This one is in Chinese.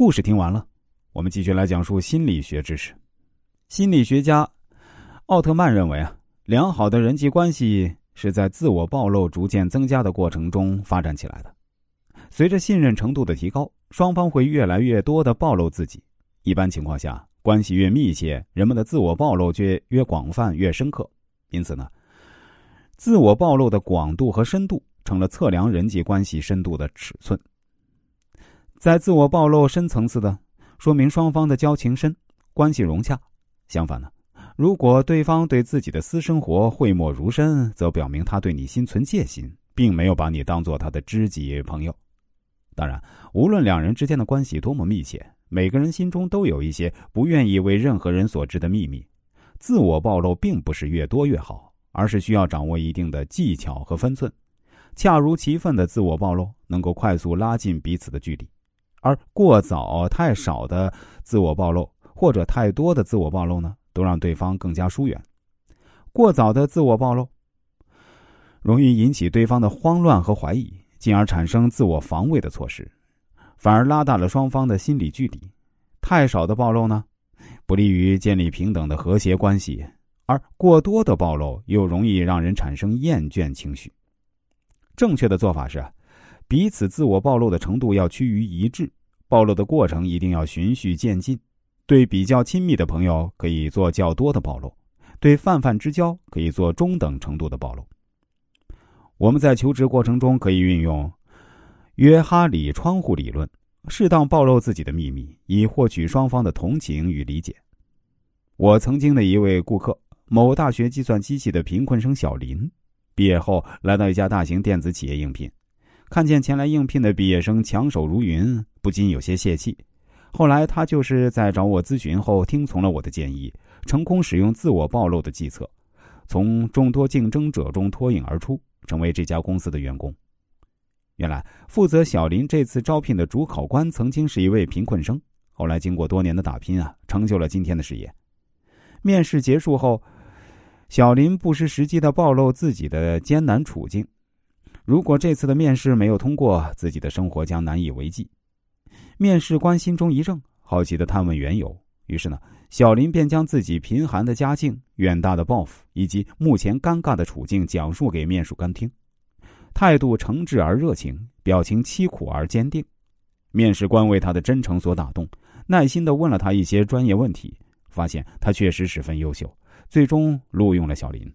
故事听完了，我们继续来讲述心理学知识。心理学家奥特曼认为啊，良好的人际关系是在自我暴露逐渐增加的过程中发展起来的。随着信任程度的提高，双方会越来越多的暴露自己。一般情况下，关系越密切，人们的自我暴露就越广泛、越深刻。因此呢，自我暴露的广度和深度成了测量人际关系深度的尺寸。在自我暴露深层次的，说明双方的交情深，关系融洽；相反呢，如果对方对自己的私生活讳莫如深，则表明他对你心存戒心，并没有把你当做他的知己朋友。当然，无论两人之间的关系多么密切，每个人心中都有一些不愿意为任何人所知的秘密。自我暴露并不是越多越好，而是需要掌握一定的技巧和分寸。恰如其分的自我暴露能够快速拉近彼此的距离，而过早、太少的自我暴露或者太多的自我暴露呢，都让对方更加疏远。过早的自我暴露容易引起对方的慌乱和怀疑。进而产生自我防卫的措施，反而拉大了双方的心理距离。太少的暴露呢，不利于建立平等的和谐关系；而过多的暴露又容易让人产生厌倦情绪。正确的做法是，彼此自我暴露的程度要趋于一致，暴露的过程一定要循序渐进。对比较亲密的朋友，可以做较多的暴露；对泛泛之交，可以做中等程度的暴露。我们在求职过程中可以运用约哈里窗户理论，适当暴露自己的秘密，以获取双方的同情与理解。我曾经的一位顾客，某大学计算机系的贫困生小林，毕业后来到一家大型电子企业应聘，看见前来应聘的毕业生抢手如云，不禁有些泄气。后来他就是在找我咨询后，听从了我的建议，成功使用自我暴露的计策，从众多竞争者中脱颖而出。成为这家公司的员工。原来，负责小林这次招聘的主考官曾经是一位贫困生，后来经过多年的打拼啊，成就了今天的事业。面试结束后，小林不失时机的暴露自己的艰难处境。如果这次的面试没有通过，自己的生活将难以为继。面试官心中一怔，好奇的探问缘由。于是呢，小林便将自己贫寒的家境、远大的抱负以及目前尴尬的处境讲述给面试官听，态度诚挚而热情，表情凄苦而坚定。面试官为他的真诚所打动，耐心的问了他一些专业问题，发现他确实十分优秀，最终录用了小林。